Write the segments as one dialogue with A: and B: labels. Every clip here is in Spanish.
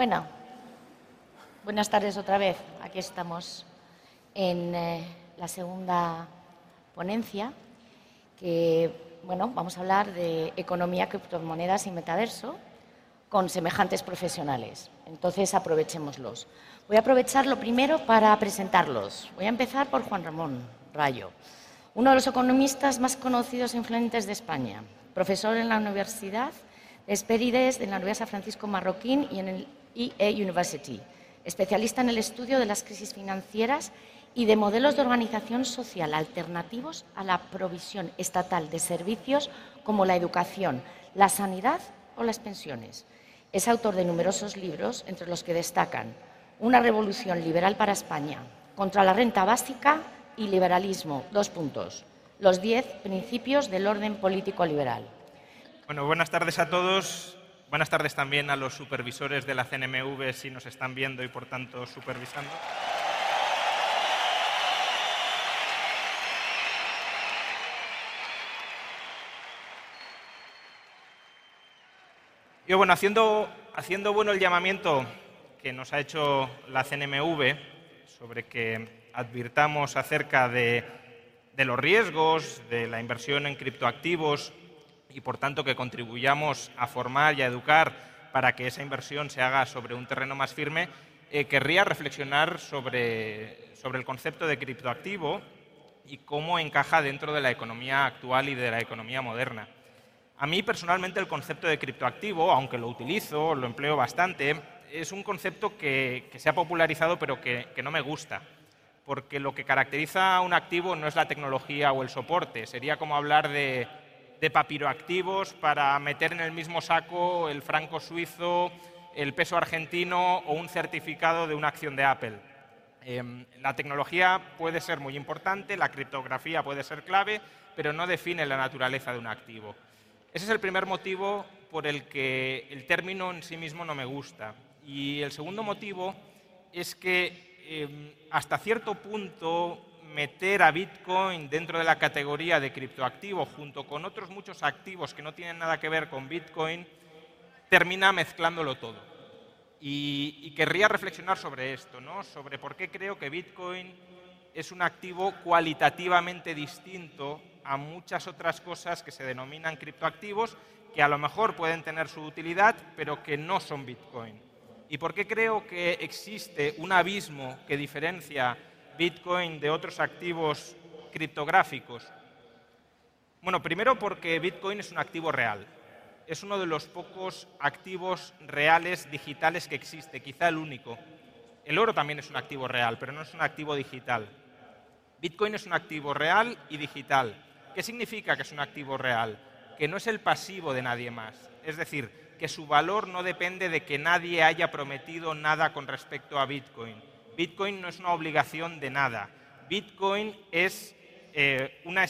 A: Bueno, buenas tardes otra vez. Aquí estamos en eh, la segunda ponencia que, bueno, vamos a hablar de economía, criptomonedas y metaverso con semejantes profesionales. Entonces, aprovechémoslos. Voy a aprovechar lo primero para presentarlos. Voy a empezar por Juan Ramón Rayo, uno de los economistas más conocidos e influyentes de España, profesor en la Universidad de Espérides, en la Universidad Francisco Marroquín y en el EA University, especialista en el estudio de las crisis financieras y de modelos de organización social alternativos a la provisión estatal de servicios como la educación, la sanidad o las pensiones. Es autor de numerosos libros, entre los que destacan Una revolución liberal para España, contra la renta básica y liberalismo, dos puntos, los diez principios del orden político liberal.
B: Bueno, buenas tardes a todos. Buenas tardes también a los supervisores de la CNMV si nos están viendo y por tanto supervisando. Y bueno, haciendo, haciendo bueno el llamamiento que nos ha hecho la CNMV sobre que advirtamos acerca de, de los riesgos de la inversión en criptoactivos y por tanto que contribuyamos a formar y a educar para que esa inversión se haga sobre un terreno más firme, eh, querría reflexionar sobre, sobre el concepto de criptoactivo y cómo encaja dentro de la economía actual y de la economía moderna. A mí personalmente el concepto de criptoactivo, aunque lo utilizo, lo empleo bastante, es un concepto que, se ha popularizado pero que no me gusta porque lo que caracteriza a un activo no es la tecnología o el soporte, sería como hablar de, de papiroactivos para meter en el mismo saco el franco suizo, el peso argentino o un certificado de una acción de Apple. Eh, la tecnología puede ser muy importante, la criptografía puede ser clave, pero no define la naturaleza de un activo. Ese es el primer motivo por el que el término en sí mismo no me gusta. Y el segundo motivo es que eh, hasta cierto punto meter a Bitcoin dentro de la categoría de criptoactivo junto con otros muchos activos que no tienen nada que ver con Bitcoin, termina mezclándolo todo. Y, y querría reflexionar sobre esto, ¿no? sobre por qué creo que Bitcoin es un activo cualitativamente distinto a muchas otras cosas que se denominan criptoactivos, que a lo mejor pueden tener su utilidad, pero que no son Bitcoin. ¿Y por qué creo que existe un abismo que diferencia Bitcoin de otros activos criptográficos? Bueno, primero porque Bitcoin es un activo real. Es uno de los pocos activos reales digitales que existe, quizá el único. El oro también es un activo real, pero no es un activo digital. Bitcoin es un activo real y digital. ¿Qué significa que es un activo real? Que no es el pasivo de nadie más. Es decir, que su valor no depende de que nadie haya prometido nada con respecto a Bitcoin. Bitcoin no es una obligación de nada. Bitcoin es eh, una,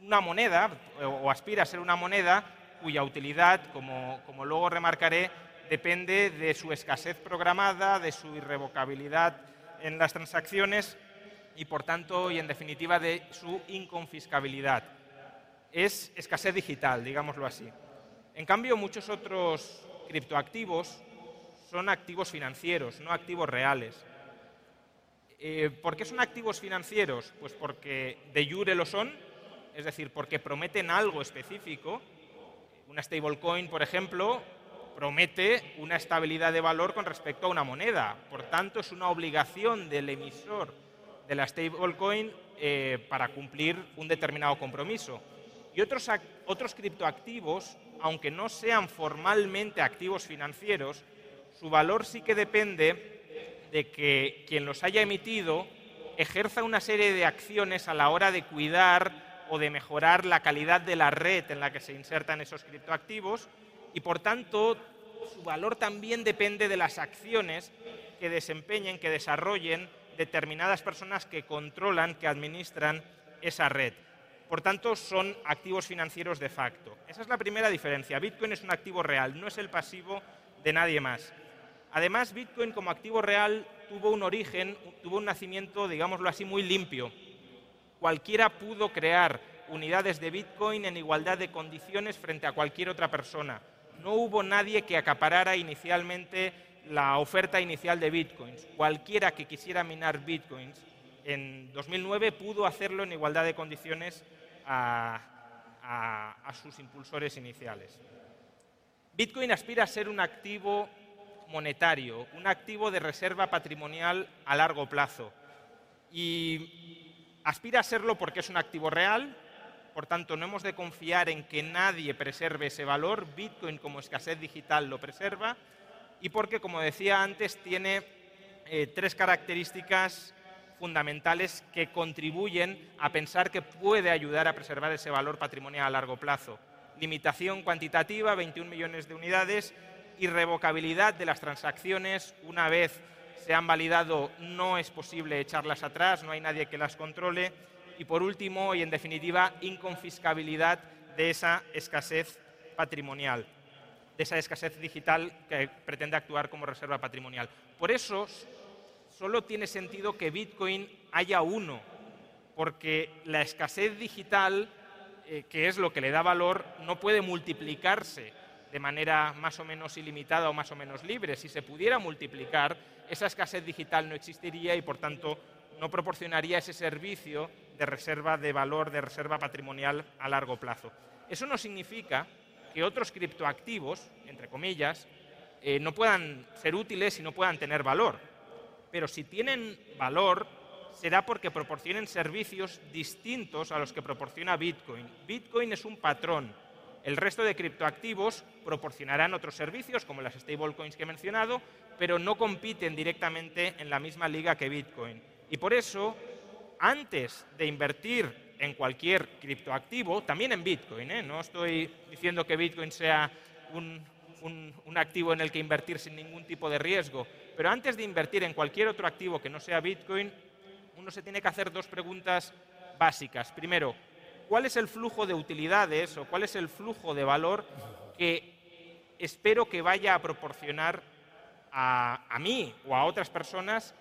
B: una, moneda, o aspira a ser una moneda, cuya utilidad, como, como luego remarcaré, depende de su escasez programada, de su irrevocabilidad en las transacciones y, por tanto, y en definitiva, de su inconfiscabilidad. Es escasez digital, digámoslo así. En cambio, muchos otros criptoactivos son activos financieros, no activos reales. Eh, ¿Por qué son activos financieros? Pues porque de jure lo son, es decir, porque prometen algo específico. Una stablecoin, por ejemplo, promete una estabilidad de valor con respecto a una moneda. Por tanto, es una obligación del emisor de la stablecoin eh, para cumplir un determinado compromiso. Y otros, otros criptoactivos, aunque no sean formalmente activos financieros, su valor sí que depende de que quien los haya emitido ejerza una serie de acciones a la hora de cuidar o de mejorar la calidad de la red en la que se insertan esos criptoactivos y por tanto su valor también depende de las acciones que desempeñen, que desarrollen determinadas personas que controlan, que administran esa red. Por tanto, son activos financieros de facto. Esa es la primera diferencia. Bitcoin es un activo real, no es el pasivo de nadie más. Además, Bitcoin como activo real tuvo un origen, tuvo un nacimiento, digámoslo así, muy limpio. Cualquiera pudo crear unidades de Bitcoin en igualdad de condiciones frente a cualquier otra persona. No hubo nadie que acaparara inicialmente la oferta inicial de Bitcoins. Cualquiera que quisiera minar Bitcoins en 2009 pudo hacerlo en igualdad de condiciones a, sus impulsores iniciales. Bitcoin aspira a ser un activo monetario, un activo de reserva patrimonial a largo plazo. Y aspira a serlo porque es un activo real, por tanto no hemos de confiar en que nadie preserve ese valor, Bitcoin como escasez digital lo preserva, y porque, como decía antes, tiene eh, tres características fundamentales que contribuyen a pensar que puede ayudar a preservar ese valor patrimonial a largo plazo. Limitación cuantitativa, 21 millones de unidades, irrevocabilidad de las transacciones. Una vez se han validado, no es posible echarlas atrás, no hay nadie que las controle. Y por último, y en definitiva, inconfiscabilidad de esa escasez patrimonial, de esa escasez digital que pretende actuar como reserva patrimonial. Por eso, solo tiene sentido que Bitcoin haya uno, porque la escasez digital, eh, que es lo que le da valor, no puede multiplicarse de manera más o menos ilimitada o más o menos libre. Si se pudiera multiplicar, esa escasez digital no existiría y, por tanto, no proporcionaría ese servicio de reserva de valor, de reserva patrimonial a largo plazo. Eso no significa que otros criptoactivos, entre comillas, eh, no puedan ser útiles y no puedan tener valor. Pero si tienen valor, será porque proporcionen servicios distintos a los que proporciona Bitcoin. Bitcoin es un patrón, el resto de criptoactivos proporcionarán otros servicios, como las stablecoins que he mencionado, pero no compiten directamente en la misma liga que Bitcoin. Y por eso, antes de invertir en cualquier criptoactivo, también en Bitcoin, ¿eh? no estoy diciendo que Bitcoin sea un, un activo en el que invertir sin ningún tipo de riesgo, pero antes de invertir en cualquier otro activo que no sea Bitcoin, uno se tiene que hacer dos preguntas básicas. Primero, cuál es el flujo de utilidades o cuál es el flujo de valor que espero que vaya a proporcionar a, mí o a otras personas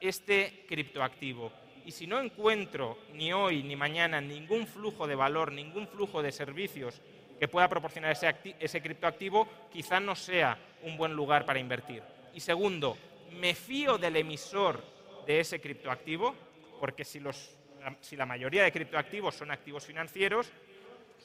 B: este criptoactivo. Y si no encuentro ni hoy ni mañana ningún flujo de valor, ningún flujo de servicios que pueda proporcionar ese, ese criptoactivo, quizá no sea un buen lugar para invertir. Y segundo, me fío del emisor de ese criptoactivo, porque si los si la mayoría de criptoactivos son activos financieros,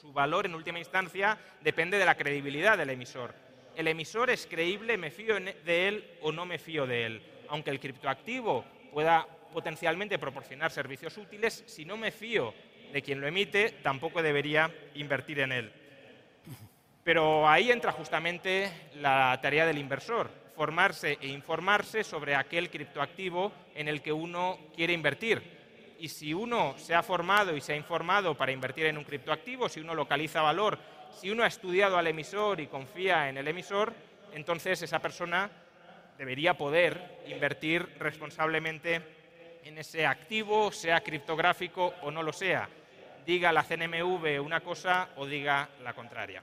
B: su valor en última instancia depende de la credibilidad del emisor. El emisor es creíble, me fío de él o no me fío de él. Aunque el criptoactivo pueda potencialmente proporcionar servicios útiles, si no me fío de quien lo emite, tampoco debería invertir en él. Pero ahí entra justamente la tarea del inversor, formarse e informarse sobre aquel criptoactivo en el que uno quiere invertir y si uno se ha formado y se ha informado para invertir en un criptoactivo, si uno localiza valor, si uno ha estudiado al emisor y confía en el emisor, entonces esa persona debería poder invertir responsablemente en ese activo, sea criptográfico o no lo sea. Diga la CNMV una cosa o diga la contraria.